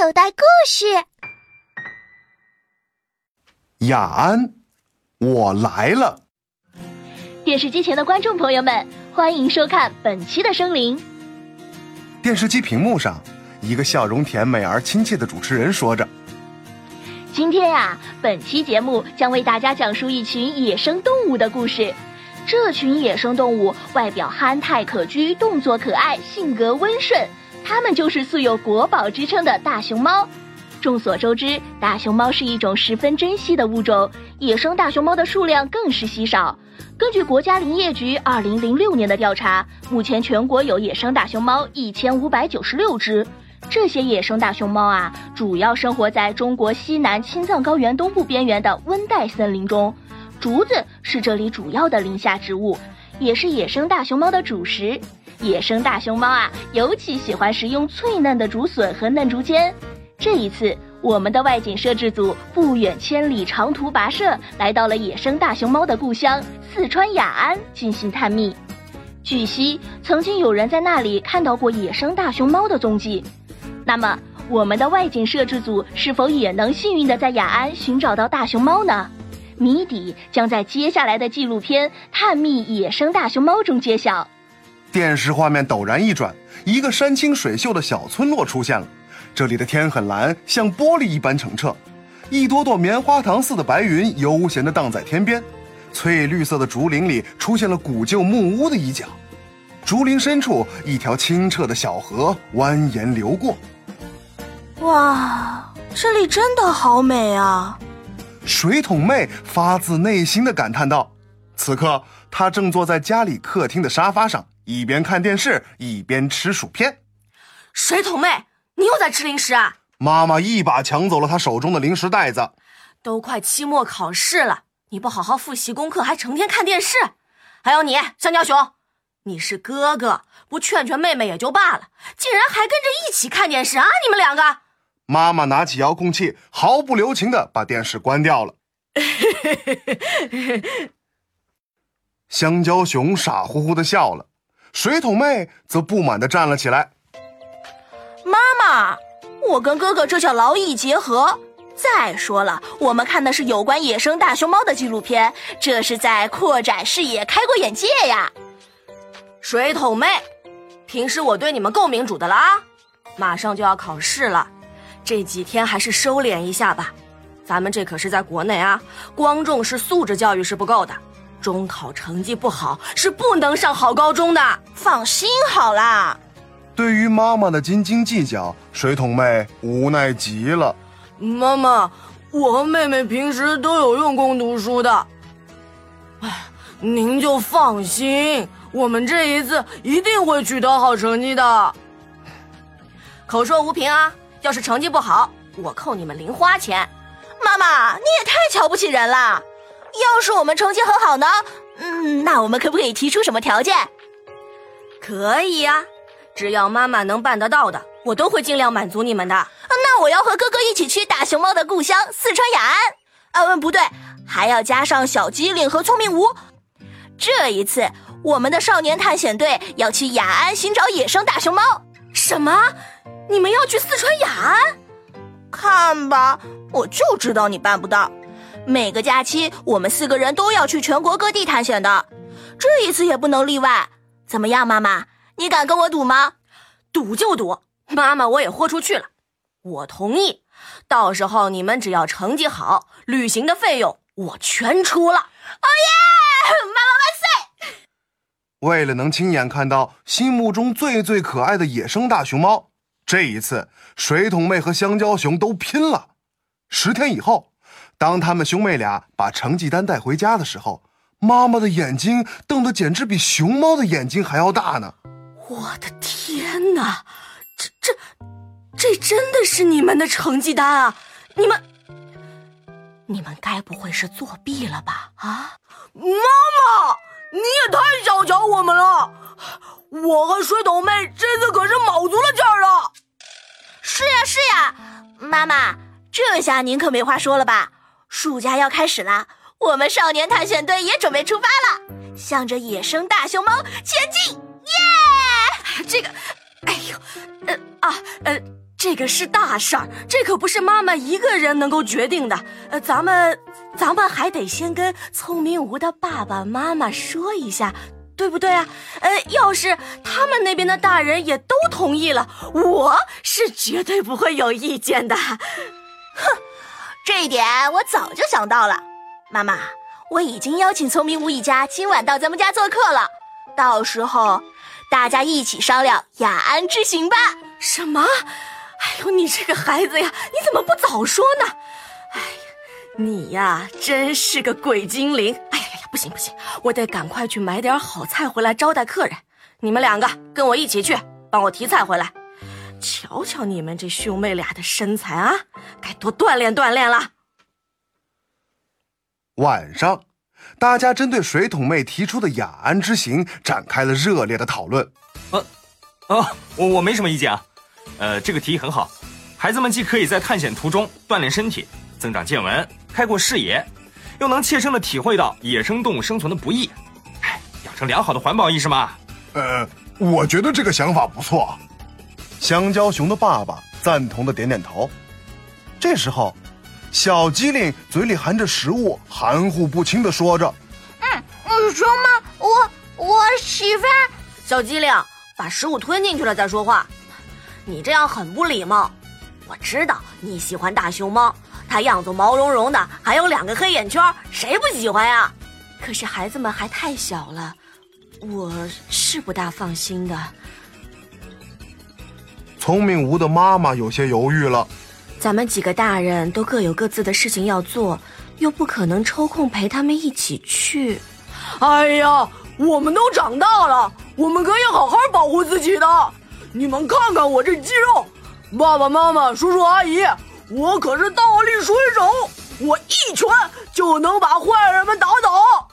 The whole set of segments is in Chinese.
口袋故事。雅安，我来了。电视机前的观众朋友们，欢迎收看本期的《生灵》。电视机屏幕上，一个笑容甜美而亲切的主持人说着：“今天呀，本期节目将为大家讲述一群野生动物的故事。这群野生动物外表憨态可掬，动作可爱，性格温顺。它们就是素有国宝之称的大熊猫。众所周知，大熊猫是一种十分珍稀的物种，野生大熊猫的数量更是稀少。”根据国家林业局二零零六年的调查，目前全国有野生大熊猫一千五百九十六只。这些野生大熊猫啊，主要生活在中国西南青藏高原东部边缘的温带森林中。竹子是这里主要的林下植物，也是野生大熊猫的主食。野生大熊猫啊，尤其喜欢食用脆嫩的竹笋和嫩竹尖。这一次。我们的外景摄制组不远千里长途跋涉，来到了野生大熊猫的故乡四川雅安进行探秘。据悉，曾经有人在那里看到过野生大熊猫的踪迹。那么，我们的外景摄制组是否也能幸运的在雅安寻找到大熊猫呢？谜底将在接下来的纪录片《探秘野生大熊猫》中揭晓。电视画面陡然一转，一个山清水秀的小村落出现了。这里的天很蓝，像玻璃一般澄澈，一朵朵棉花糖似的白云悠闲地荡在天边。翠绿色的竹林里出现了古旧木屋的一角，竹林深处一条清澈的小河蜿蜒流过。哇，这里真的好美啊！水桶妹发自内心的感叹道。此刻，她正坐在家里客厅的沙发上，一边看电视一边吃薯片。水桶妹。你又在吃零食啊！妈妈一把抢走了她手中的零食袋子。都快期末考试了，你不好好复习功课，还成天看电视。还有你，香蕉熊，你是哥哥，不劝劝妹妹也就罢了，竟然还跟着一起看电视啊！你们两个。妈妈拿起遥控器，毫不留情的把电视关掉了。香蕉熊傻乎乎的笑了，水桶妹则不满的站了起来。妈妈，我跟哥哥这叫劳逸结合。再说了，我们看的是有关野生大熊猫的纪录片，这是在扩展视野、开阔眼界呀。水桶妹，平时我对你们够民主的了啊。马上就要考试了，这几天还是收敛一下吧。咱们这可是在国内啊，光重视素质教育是不够的，中考成绩不好是不能上好高中的。放心好啦。对于妈妈的斤斤计较，水桶妹无奈极了。妈妈，我和妹妹平时都有用功读书的。哎，您就放心，我们这一次一定会取得好成绩的。口说无凭啊！要是成绩不好，我扣你们零花钱。妈妈，你也太瞧不起人了。要是我们成绩很好呢？嗯，那我们可不可以提出什么条件？可以呀。只要妈妈能办得到的，我都会尽量满足你们的。那我要和哥哥一起去大熊猫的故乡四川雅安。啊，不对，还要加上小机灵和聪明无。这一次，我们的少年探险队要去雅安寻找野生大熊猫。什么？你们要去四川雅安？看吧，我就知道你办不到。每个假期，我们四个人都要去全国各地探险的，这一次也不能例外。怎么样，妈妈？你敢跟我赌吗？赌就赌，妈妈我也豁出去了，我同意。到时候你们只要成绩好，旅行的费用我全出了。哦耶！妈妈万岁！为了能亲眼看到心目中最最可爱的野生大熊猫，这一次水桶妹和香蕉熊都拼了。十天以后，当他们兄妹俩把成绩单带回家的时候，妈妈的眼睛瞪得简直比熊猫的眼睛还要大呢。我的天哪，这这这真的是你们的成绩单啊！你们你们该不会是作弊了吧？啊，妈妈，你也太小瞧我们了！我和水桶妹这次可是卯足了劲儿了。是呀是呀，妈妈，这下您可没话说了吧？暑假要开始啦，我们少年探险队也准备出发了，向着野生大熊猫前进！耶！这个，哎呦，呃啊呃，这个是大事儿，这可不是妈妈一个人能够决定的。呃，咱们，咱们还得先跟聪明吴的爸爸妈妈说一下，对不对啊？呃，要是他们那边的大人也都同意了，我是绝对不会有意见的。哼，这一点我早就想到了。妈妈，我已经邀请聪明吴一家今晚到咱们家做客了，到时候大家一起商量雅安之行吧。什么？哎呦，你这个孩子呀，你怎么不早说呢？哎呀，你呀，真是个鬼精灵！哎呀呀，不行不行，我得赶快去买点好菜回来招待客人。你们两个跟我一起去，帮我提菜回来。瞧瞧你们这兄妹俩的身材啊，该多锻炼锻炼了。晚上，大家针对水桶妹提出的雅安之行展开了热烈的讨论。呃，啊，我我没什么意见啊。呃，这个提议很好，孩子们既可以在探险途中锻炼身体、增长见闻、开阔视野，又能切身的体会到野生动物生存的不易，哎，养成良好的环保意识嘛。呃，我觉得这个想法不错。香蕉熊的爸爸赞同的点点头。这时候，小机灵嘴里含着食物，含糊不清的说着：“嗯嗯，熊猫，我我喜欢。”小机灵，把食物吞进去了再说话。你这样很不礼貌。我知道你喜欢大熊猫，它样子毛茸茸的，还有两个黑眼圈，谁不喜欢呀？可是孩子们还太小了，我是不大放心的。聪明吴的妈妈有些犹豫了。咱们几个大人都各有各自的事情要做，又不可能抽空陪他们一起去。哎呀，我们都长大了，我们可以好好保护自己的。你们看看我这肌肉，爸爸妈妈、叔叔阿姨，我可是大力水手，我一拳就能把坏人们打倒。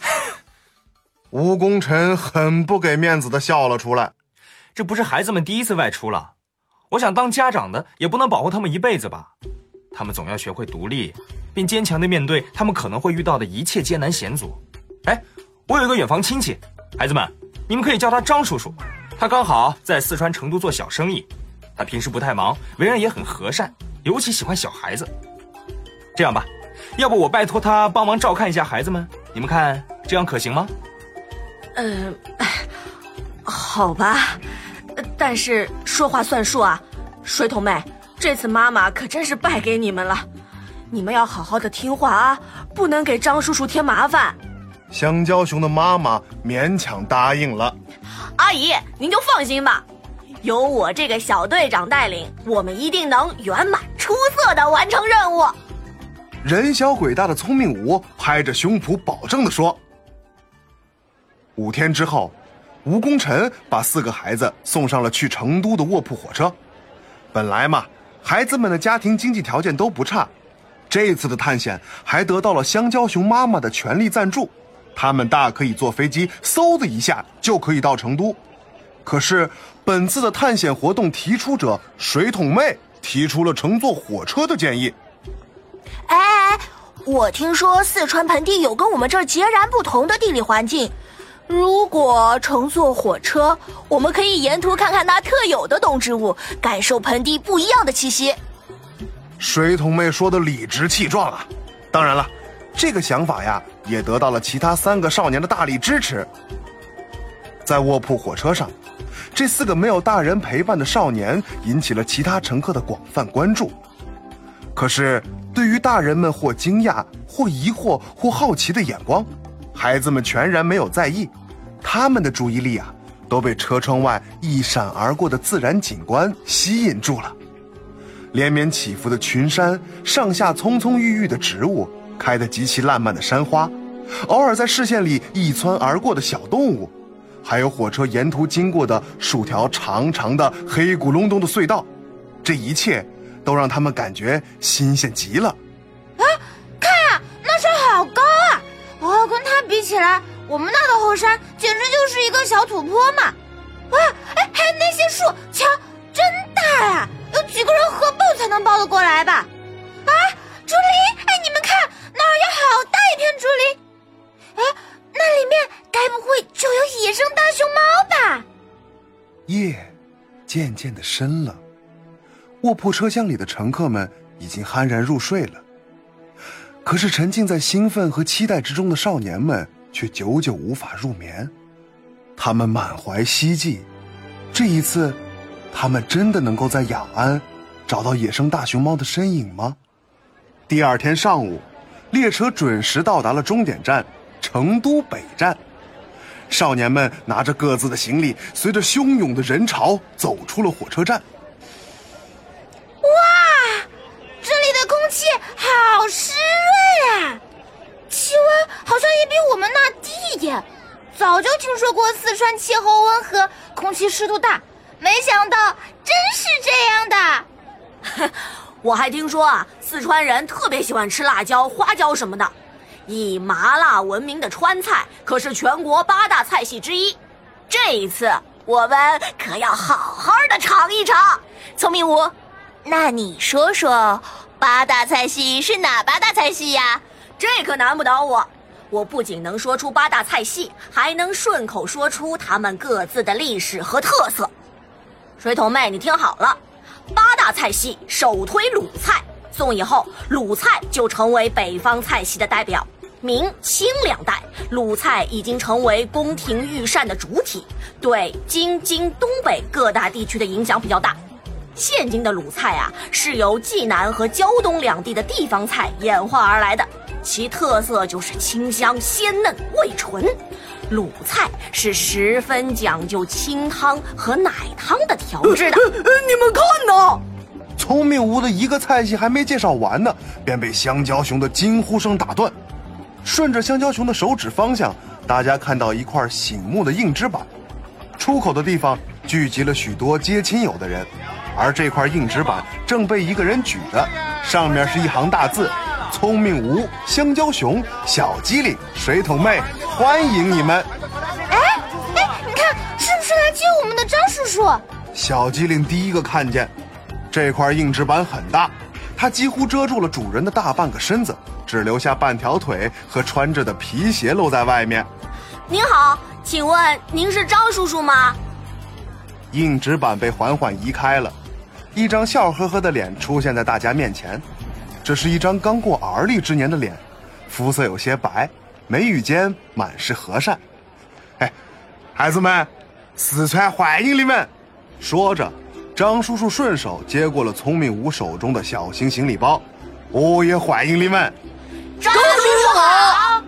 吴功臣很不给面子的笑了出来。这不是孩子们第一次外出了，我想当家长的也不能保护他们一辈子吧？他们总要学会独立，并坚强的面对他们可能会遇到的一切艰难险阻。哎，我有一个远房亲戚，孩子们。你们可以叫他张叔叔，他刚好在四川成都做小生意，他平时不太忙，为人也很和善，尤其喜欢小孩子。这样吧，要不我拜托他帮忙照看一下孩子们，你们看这样可行吗？嗯，好吧，但是说话算数啊，水桶妹，这次妈妈可真是败给你们了，你们要好好的听话啊，不能给张叔叔添麻烦。香蕉熊的妈妈勉强答应了。阿姨，您就放心吧，有我这个小队长带领，我们一定能圆满出色的完成任务。人小鬼大的聪明五拍着胸脯保证的说。五天之后，吴功臣把四个孩子送上了去成都的卧铺火车。本来嘛，孩子们的家庭经济条件都不差，这次的探险还得到了香蕉熊妈妈的全力赞助。他们大可以坐飞机，嗖的一下就可以到成都。可是本次的探险活动提出者水桶妹提出了乘坐火车的建议。哎哎哎，我听说四川盆地有跟我们这儿截然不同的地理环境，如果乘坐火车，我们可以沿途看看那特有的动植物，感受盆地不一样的气息。水桶妹说的理直气壮啊！当然了。这个想法呀，也得到了其他三个少年的大力支持。在卧铺火车上，这四个没有大人陪伴的少年引起了其他乘客的广泛关注。可是，对于大人们或惊讶、或疑惑、或好奇的眼光，孩子们全然没有在意。他们的注意力啊，都被车窗外一闪而过的自然景观吸引住了：连绵起伏的群山，上下葱葱郁郁的植物。开得极其烂漫的山花，偶尔在视线里一窜而过的小动物，还有火车沿途经过的数条长长的黑咕隆咚的隧道，这一切都让他们感觉新鲜极了。啊，我们那的后山简直就是一个小土坡嘛！哇，哎，还有那些树，瞧，真大呀！有几个人合抱才能抱得过来吧？啊，竹林，哎，你们看。那儿有好大一片竹林，哎，那里面该不会就有野生大熊猫吧？夜渐渐的深了。卧铺车厢里的乘客们已经酣然入睡了，可是沉浸在兴奋和期待之中的少年们却久久无法入眠。他们满怀希冀，这一次，他们真的能够在雅安找到野生大熊猫的身影吗？第二天上午，列车准时到达了终点站成都北站。少年们拿着各自的行李，随着汹涌的人潮走出了火车站。这里的空气好湿润啊，气温好像也比我们那低一点。早就听说过四川气候温和，空气湿度大，没想到真是这样的。我还听说啊，四川人特别喜欢吃辣椒、花椒什么的。以麻辣闻名的川菜可是全国八大菜系之一。这一次我们可要好好的尝一尝。聪明五，那你说说，八大菜系是哪八大菜系呀？这可难不倒我。我不仅能说出八大菜系，还能顺口说出它们各自的历史和特色。水桶妹，你听好了，八大菜系首推鲁菜，宋以后，鲁菜就成为北方菜系的代表。明清两代，鲁菜已经成为宫廷御膳的主体，对京津东北各大地区的影响比较大。现今的鲁菜啊，是由济南和胶东两地的地方菜演化而来的。其特色就是清香鲜嫩、味纯。鲁菜是十分讲究清汤和奶汤的调制的。你们看呐，聪明屋的一个菜系还没介绍完呢，便被香蕉熊的惊呼声打断。顺着香蕉熊的手指方向，大家看到一块醒目的硬纸板，出口的地方聚集了许多接亲友的人，而这块硬纸板正被一个人举着，上面是一行大字。聪明无香蕉熊小机灵水桶妹，欢迎你们！哎哎，你看，是不是来接我们的张叔叔？小机灵第一个看见，这块硬纸板很大，它几乎遮住了主人的大半个身子，只留下半条腿和穿着的皮鞋露在外面。您好，请问您是张叔叔吗？硬纸板被缓缓移开了，一张笑呵呵的脸出现在大家面前。这是一张刚过而立之年的脸，肤色有些白，眉宇间满是和善。哎，孩子们，四川欢迎你们！说着，张叔叔顺手接过了聪明五手中的小型行李包。我也欢迎你们，张叔叔好！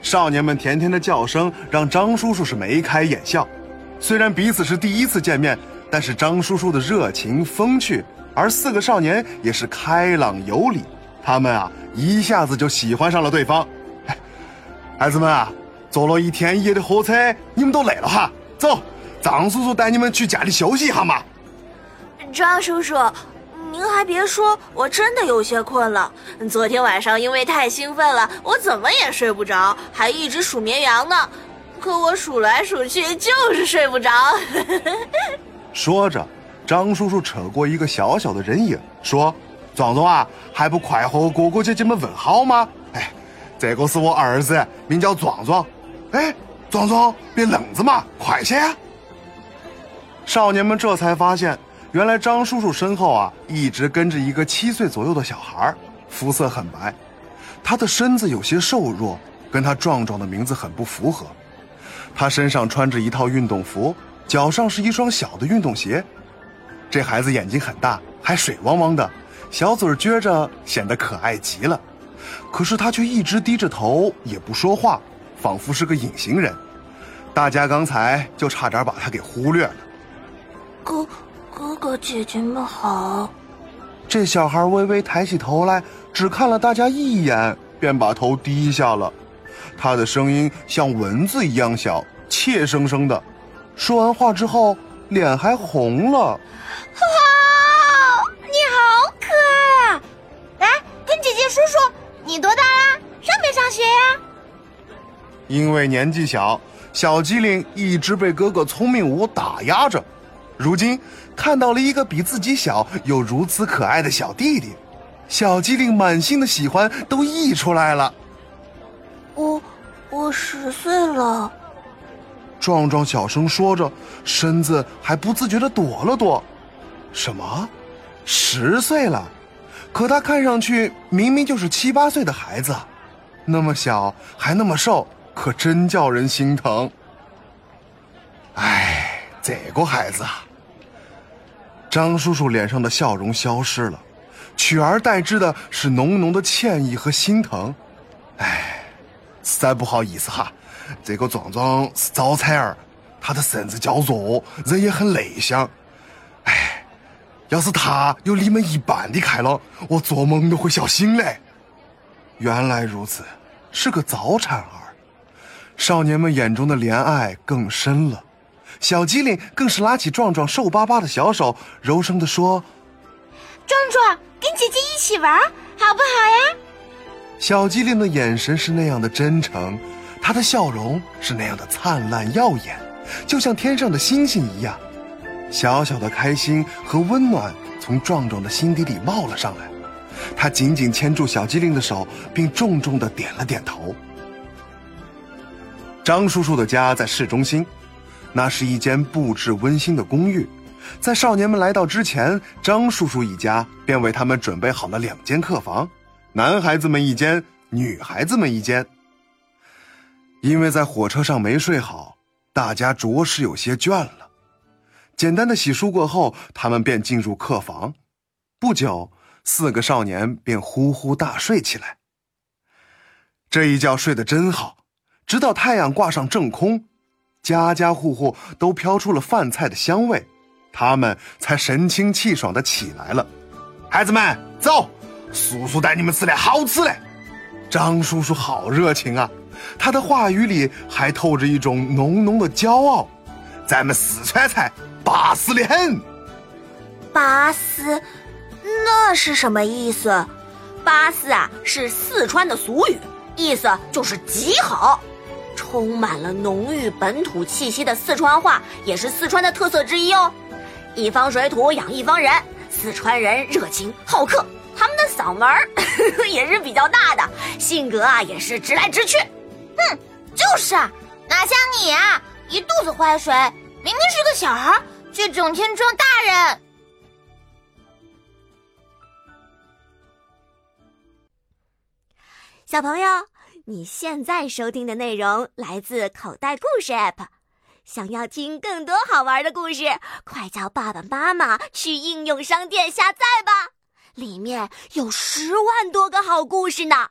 少年们甜甜的叫声让张叔叔是眉开眼笑。虽然彼此是第一次见面，但是张叔叔的热情风趣。而四个少年也是开朗有礼，他们啊一下子就喜欢上了对方。孩子们啊，坐了一天一夜的火车，你们都累了哈，走，张叔叔带你们去家里休息一下嘛。张叔叔，您还别说，我真的有些困了。昨天晚上因为太兴奋了，我怎么也睡不着，还一直数绵羊呢。可我数来数去就是睡不着。说着。张叔叔扯过一个小小的人影，说：“壮壮啊，还不快和哥哥姐姐们问好吗？哎，这个是我儿子，名叫壮壮。哎，壮壮，别愣着嘛，快些呀！”少年们这才发现，原来张叔叔身后啊，一直跟着一个七岁左右的小孩，肤色很白，他的身子有些瘦弱，跟他壮壮的名字很不符合。他身上穿着一套运动服，脚上是一双小的运动鞋。这孩子眼睛很大，还水汪汪的，小嘴撅着，显得可爱极了。可是他却一直低着头，也不说话，仿佛是个隐形人。大家刚才就差点把他给忽略了。哥，哥哥姐姐们好。这小孩微微抬起头来，只看了大家一眼，便把头低下了。他的声音像蚊子一样小，怯生生的。说完话之后，脸还红了。哇，你好可爱啊！来，跟姐姐说说，你多大啦？上没上学呀？因为年纪小，小机灵一直被哥哥聪明五打压着。如今看到了一个比自己小又如此可爱的小弟弟，小机灵满心的喜欢都溢出来了。我，我十岁了。壮壮小声说着，身子还不自觉地躲了躲。什么？十岁了？可他看上去明明就是七八岁的孩子，那么小还那么瘦，可真叫人心疼。哎，这个孩子啊！张叔叔脸上的笑容消失了，取而代之的是浓浓的歉意和心疼。哎，实在不好意思哈。这个壮壮是早产儿，他的身子较弱，人也很内向。哎，要是他有你们一半的开朗，我做梦都会笑醒嘞。原来如此，是个早产儿。少年们眼中的怜爱更深了。小机灵更是拉起壮壮瘦巴巴的小手，柔声地说：“壮壮，跟姐姐一起玩，好不好呀？”小机灵的眼神是那样的真诚。他的笑容是那样的灿烂耀眼，就像天上的星星一样。小小的开心和温暖从壮壮的心底里冒了上来。他紧紧牵住小机灵的手，并重重的点了点头。张叔叔的家在市中心，那是一间布置温馨的公寓。在少年们来到之前，张叔叔一家便为他们准备好了两间客房，男孩子们一间，女孩子们一间。因为在火车上没睡好，大家着实有些倦了。简单的洗漱过后，他们便进入客房。不久，四个少年便呼呼大睡起来。这一觉睡得真好，直到太阳挂上正空，家家户户都飘出了饭菜的香味，他们才神清气爽的起来了。孩子们，走，叔叔带你们吃点好吃的。张叔叔好热情啊！他的话语里还透着一种浓浓的骄傲，咱们四川菜巴适的很。巴适，那是什么意思？巴适啊，是四川的俗语，意思就是极好。充满了浓郁本土气息的四川话，也是四川的特色之一哦。一方水土养一方人，四川人热情好客，他们的嗓门儿 也是比较大的，性格啊也是直来直去。哼，就是啊，哪像你啊，一肚子坏水，明明是个小孩，却整天装大人。小朋友，你现在收听的内容来自口袋故事 App，想要听更多好玩的故事，快叫爸爸妈妈去应用商店下载吧，里面有十万多个好故事呢。